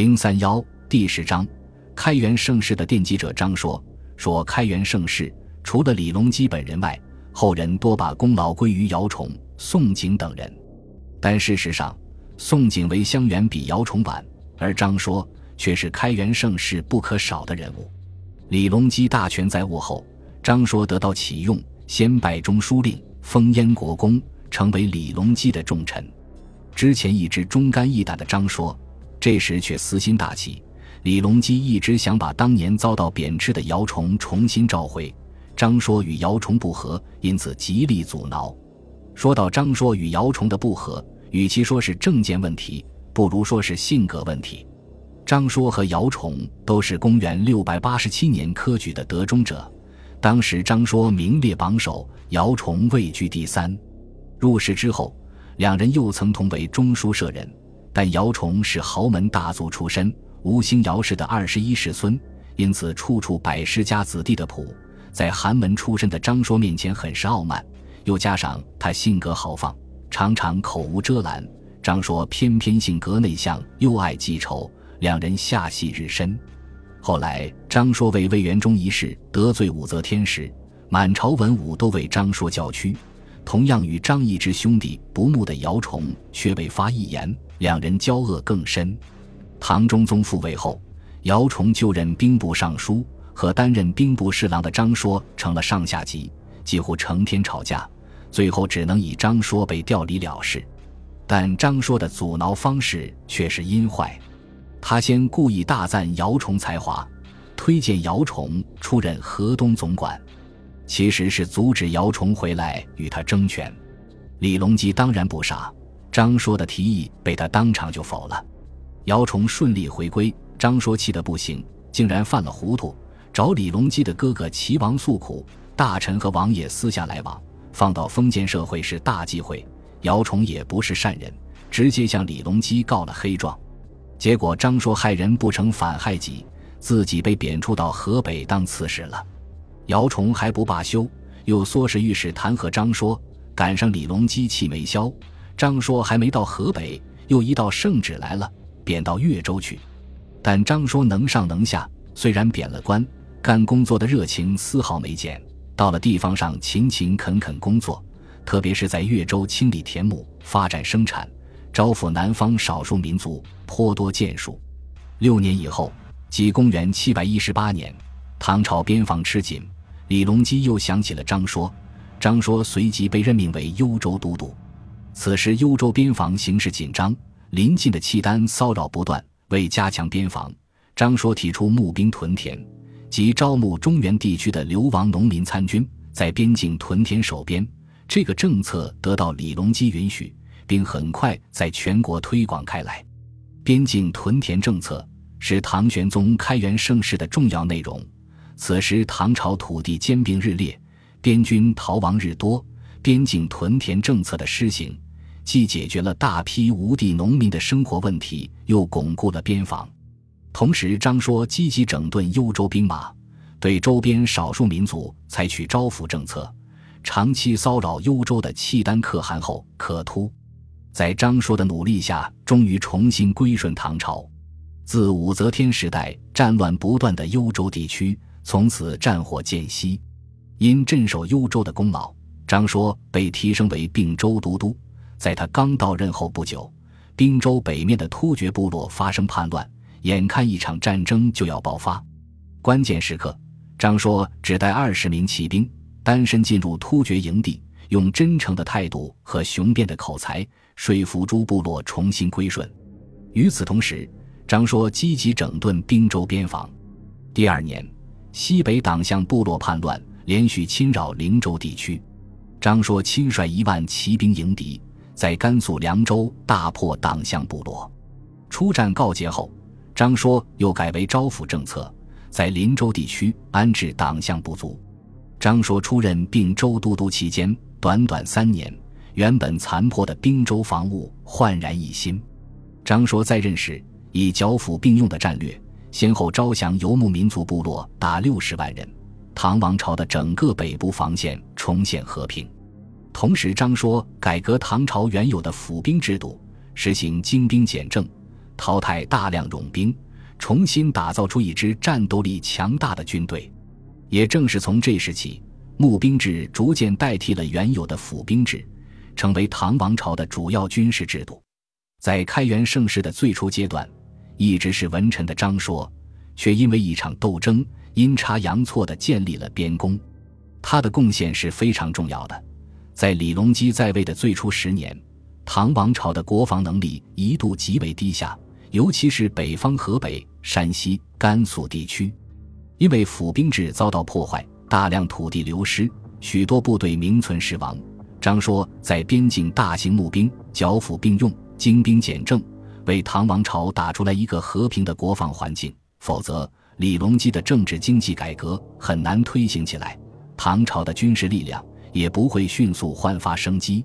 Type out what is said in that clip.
零三幺第十章，开元盛世的奠基者张说说开元盛世，除了李隆基本人外，后人多把功劳归于姚崇、宋璟等人。但事实上，宋璟为襄元比姚崇晚，而张说却是开元盛世不可少的人物。李隆基大权在握后，张说得到启用，先拜中书令，封燕国公，成为李隆基的重臣。之前一直忠肝义胆的张说，这时却私心大起。李隆基一直想把当年遭到贬斥的姚崇重新召回，张说与姚崇不和，因此极力阻挠。说到张说与姚崇的不和，与其说是政见问题，不如说是性格问题。张说和姚崇都是公元六百八十七年科举的得中者，当时张说名列榜首，姚崇位居第三。入仕之后，两人又曾同为中书舍人，但姚崇是豪门大族出身，吴兴姚氏的二十一世孙，因此处处摆世家子弟的谱，在寒门出身的张说面前很是傲慢。又加上他性格豪放，常常口无遮拦，张说偏偏性格内向，又爱记仇。两人下戏日深，后来张说为魏元忠一事得罪武则天时，满朝文武都为张说叫屈。同样与张易之兄弟不睦的姚崇却未发一言，两人交恶更深。唐中宗复位后，姚崇就任兵部尚书，和担任兵部侍郎的张说成了上下级，几乎成天吵架，最后只能以张说被调离了事。但张说的阻挠方式却是阴坏。他先故意大赞姚崇才华，推荐姚崇出任河东总管，其实是阻止姚崇回来与他争权。李隆基当然不傻，张说的提议被他当场就否了。姚崇顺利回归，张说气得不行，竟然犯了糊涂，找李隆基的哥哥齐王诉苦。大臣和王爷私下来往，放到封建社会是大忌讳。姚崇也不是善人，直接向李隆基告了黑状。结果张说害人不成反害己，自己被贬黜到河北当刺史了。姚崇还不罢休，又唆使御史弹劾张说。赶上李隆基气没消，张说还没到河北，又一道圣旨来了，贬到越州去。但张说能上能下，虽然贬了官，干工作的热情丝毫没减。到了地方上勤勤恳恳工作，特别是在越州清理田亩，发展生产。招抚南方少数民族，颇多建树。六年以后，即公元七百一十八年，唐朝边防吃紧，李隆基又想起了张说，张说随即被任命为幽州都督。此时幽州边防形势紧张，临近的契丹骚扰不断。为加强边防，张说提出募兵屯田，即招募中原地区的流亡农民参军，在边境屯田守边。这个政策得到李隆基允许。并很快在全国推广开来。边境屯田政策是唐玄宗开元盛世的重要内容。此时唐朝土地兼并日烈，边军逃亡日多，边境屯田政策的施行，既解决了大批无地农民的生活问题，又巩固了边防。同时，张说积极整顿幽州兵马，对周边少数民族采取招抚政策，长期骚扰幽州的契丹可汗后可突。在张说的努力下，终于重新归顺唐朝。自武则天时代，战乱不断的幽州地区，从此战火渐息。因镇守幽州的功劳，张说被提升为并州都督。在他刚到任后不久，滨州北面的突厥部落发生叛乱，眼看一场战争就要爆发。关键时刻，张说只带二十名骑兵，单身进入突厥营地。用真诚的态度和雄辩的口才说服诸部落重新归顺。与此同时，张说积极整顿滨州边防。第二年，西北党项部落叛乱，连续侵扰灵州地区。张说亲率一万骑兵迎敌，在甘肃凉州大破党项部落。出战告捷后，张说又改为招抚政策，在林州地区安置党项部族。张说出任并州都督期间。短短三年，原本残破的滨州防务焕然一新。张说在任时，以剿抚并用的战略，先后招降游牧民族部落达六十万人，唐王朝的整个北部防线重现和平。同时，张说改革唐朝原有的府兵制度，实行精兵简政，淘汰大量冗兵，重新打造出一支战斗力强大的军队。也正是从这时起，募兵制逐渐代替了原有的府兵制，成为唐王朝的主要军事制度。在开元盛世的最初阶段，一直是文臣的张说，却因为一场斗争，阴差阳错地建立了边功。他的贡献是非常重要的。在李隆基在位的最初十年，唐王朝的国防能力一度极为低下，尤其是北方河北、山西、甘肃地区，因为府兵制遭到破坏，大量土地流失，许多部队名存实亡。张说在边境大型募兵，剿抚并用，精兵简政，为唐王朝打出来一个和平的国防环境。否则，李隆基的政治经济改革很难推行起来。唐朝的军事力量也不会迅速焕发生机。